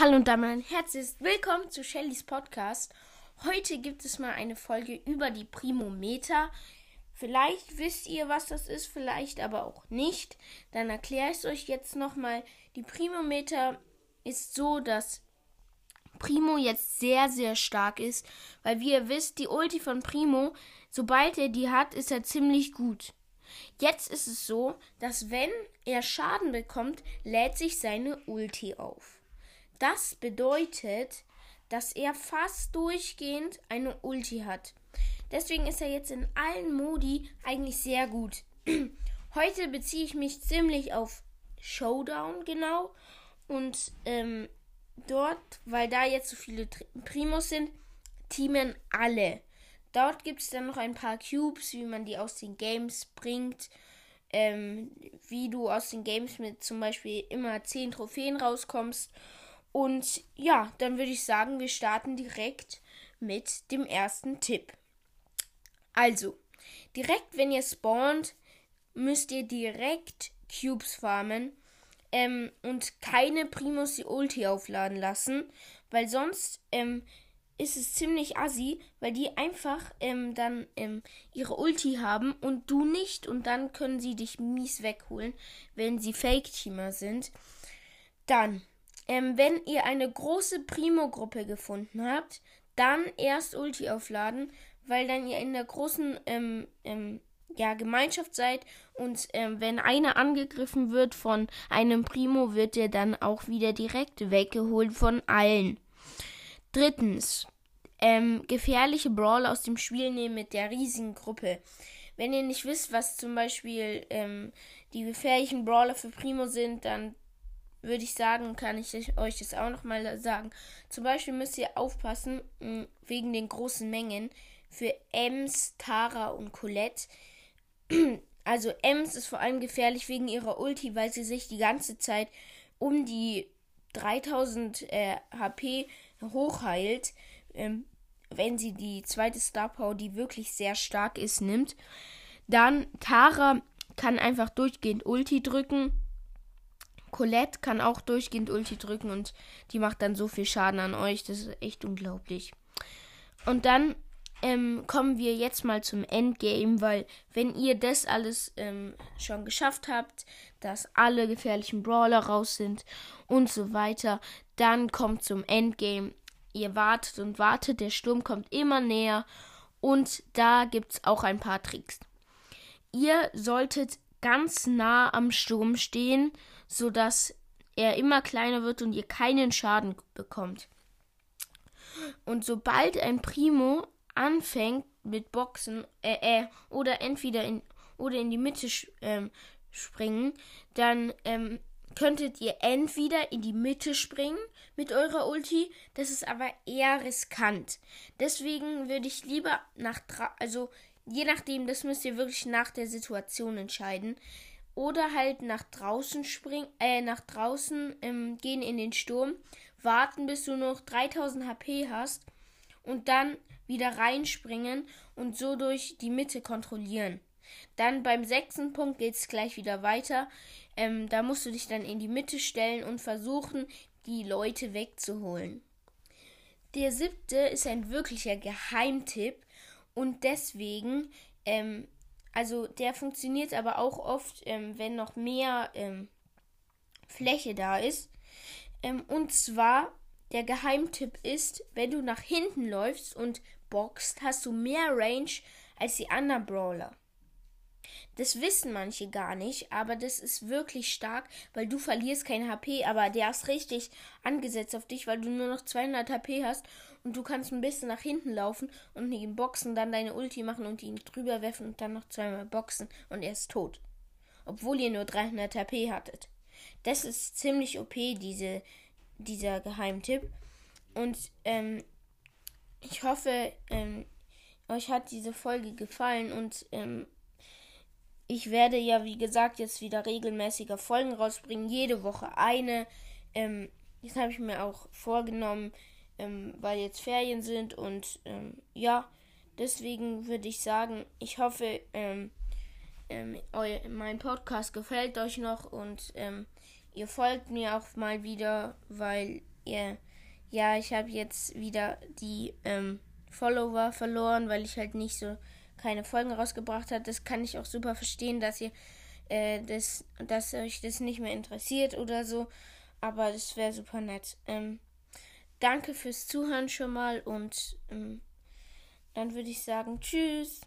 Hallo und damit ein herzliches Willkommen zu Shellys Podcast. Heute gibt es mal eine Folge über die Primometer. Vielleicht wisst ihr, was das ist, vielleicht aber auch nicht. Dann erkläre ich es euch jetzt nochmal. Die Primometer ist so, dass Primo jetzt sehr, sehr stark ist, weil wie ihr wisst, die Ulti von Primo, sobald er die hat, ist er ziemlich gut. Jetzt ist es so, dass wenn er Schaden bekommt, lädt sich seine Ulti auf. Das bedeutet, dass er fast durchgehend eine Ulti hat. Deswegen ist er jetzt in allen Modi eigentlich sehr gut. Heute beziehe ich mich ziemlich auf Showdown genau. Und ähm, dort, weil da jetzt so viele Primos sind, teamen alle. Dort gibt es dann noch ein paar Cubes, wie man die aus den Games bringt. Ähm, wie du aus den Games mit zum Beispiel immer 10 Trophäen rauskommst und ja, dann würde ich sagen, wir starten direkt mit dem ersten Tipp. Also, direkt wenn ihr spawnt, müsst ihr direkt Cubes farmen ähm, und keine Primus die Ulti aufladen lassen, weil sonst ähm, ist es ziemlich assi, weil die einfach ähm, dann ähm, ihre Ulti haben und du nicht und dann können sie dich mies wegholen, wenn sie Fake-Teamer sind. Dann ähm, wenn ihr eine große Primo-Gruppe gefunden habt, dann erst Ulti aufladen, weil dann ihr in der großen ähm, ähm, ja, Gemeinschaft seid und ähm, wenn einer angegriffen wird von einem Primo, wird er dann auch wieder direkt weggeholt von allen. Drittens, ähm, gefährliche Brawler aus dem Spiel nehmen mit der riesigen Gruppe. Wenn ihr nicht wisst, was zum Beispiel ähm, die gefährlichen Brawler für Primo sind, dann würde ich sagen, kann ich euch das auch nochmal sagen. Zum Beispiel müsst ihr aufpassen, wegen den großen Mengen, für Ems, Tara und Colette. Also Ems ist vor allem gefährlich wegen ihrer Ulti, weil sie sich die ganze Zeit um die 3000 äh, HP hochheilt, ähm, wenn sie die zweite Star Power, die wirklich sehr stark ist, nimmt. Dann Tara kann einfach durchgehend Ulti drücken Colette kann auch durchgehend Ulti drücken und die macht dann so viel Schaden an euch. Das ist echt unglaublich. Und dann ähm, kommen wir jetzt mal zum Endgame, weil wenn ihr das alles ähm, schon geschafft habt, dass alle gefährlichen Brawler raus sind und so weiter, dann kommt zum Endgame. Ihr wartet und wartet, der Sturm kommt immer näher und da gibt es auch ein paar Tricks. Ihr solltet ganz nah am Sturm stehen, sodass er immer kleiner wird und ihr keinen Schaden bekommt. Und sobald ein Primo anfängt mit Boxen, äh, äh, oder entweder in oder in die Mitte ähm, springen, dann ähm, könntet ihr entweder in die Mitte springen mit eurer Ulti, das ist aber eher riskant. Deswegen würde ich lieber nach also je nachdem, das müsst ihr wirklich nach der Situation entscheiden. Oder halt nach draußen springen, äh, nach draußen ähm, gehen in den Sturm, warten, bis du noch 3000 HP hast und dann wieder reinspringen und so durch die Mitte kontrollieren. Dann beim sechsten Punkt geht es gleich wieder weiter. Ähm, da musst du dich dann in die Mitte stellen und versuchen, die Leute wegzuholen. Der siebte ist ein wirklicher Geheimtipp und deswegen, ähm, also der funktioniert aber auch oft, ähm, wenn noch mehr ähm, Fläche da ist. Ähm, und zwar, der Geheimtipp ist, wenn du nach hinten läufst und boxt, hast du mehr Range als die anderen Brawler. Das wissen manche gar nicht, aber das ist wirklich stark, weil du verlierst kein HP, aber der ist richtig angesetzt auf dich, weil du nur noch 200 HP hast und du kannst ein bisschen nach hinten laufen und ihn boxen, dann deine Ulti machen und ihn drüber werfen und dann noch zweimal boxen und er ist tot. Obwohl ihr nur 300 HP hattet. Das ist ziemlich OP, diese, dieser Geheimtipp. Und ähm, ich hoffe, ähm, euch hat diese Folge gefallen und ähm, ich werde ja, wie gesagt, jetzt wieder regelmäßiger Folgen rausbringen. Jede Woche eine. Ähm, das habe ich mir auch vorgenommen, ähm, weil jetzt Ferien sind. Und ähm, ja, deswegen würde ich sagen, ich hoffe, ähm, ähm, eu, mein Podcast gefällt euch noch und ähm, ihr folgt mir auch mal wieder, weil ihr, ja, ich habe jetzt wieder die ähm, Follower verloren, weil ich halt nicht so keine Folgen rausgebracht habe. Das kann ich auch super verstehen, dass ihr äh, das, dass euch das nicht mehr interessiert oder so. Aber das wäre super nett. Ähm, danke fürs Zuhören schon mal und ähm, dann würde ich sagen, tschüss.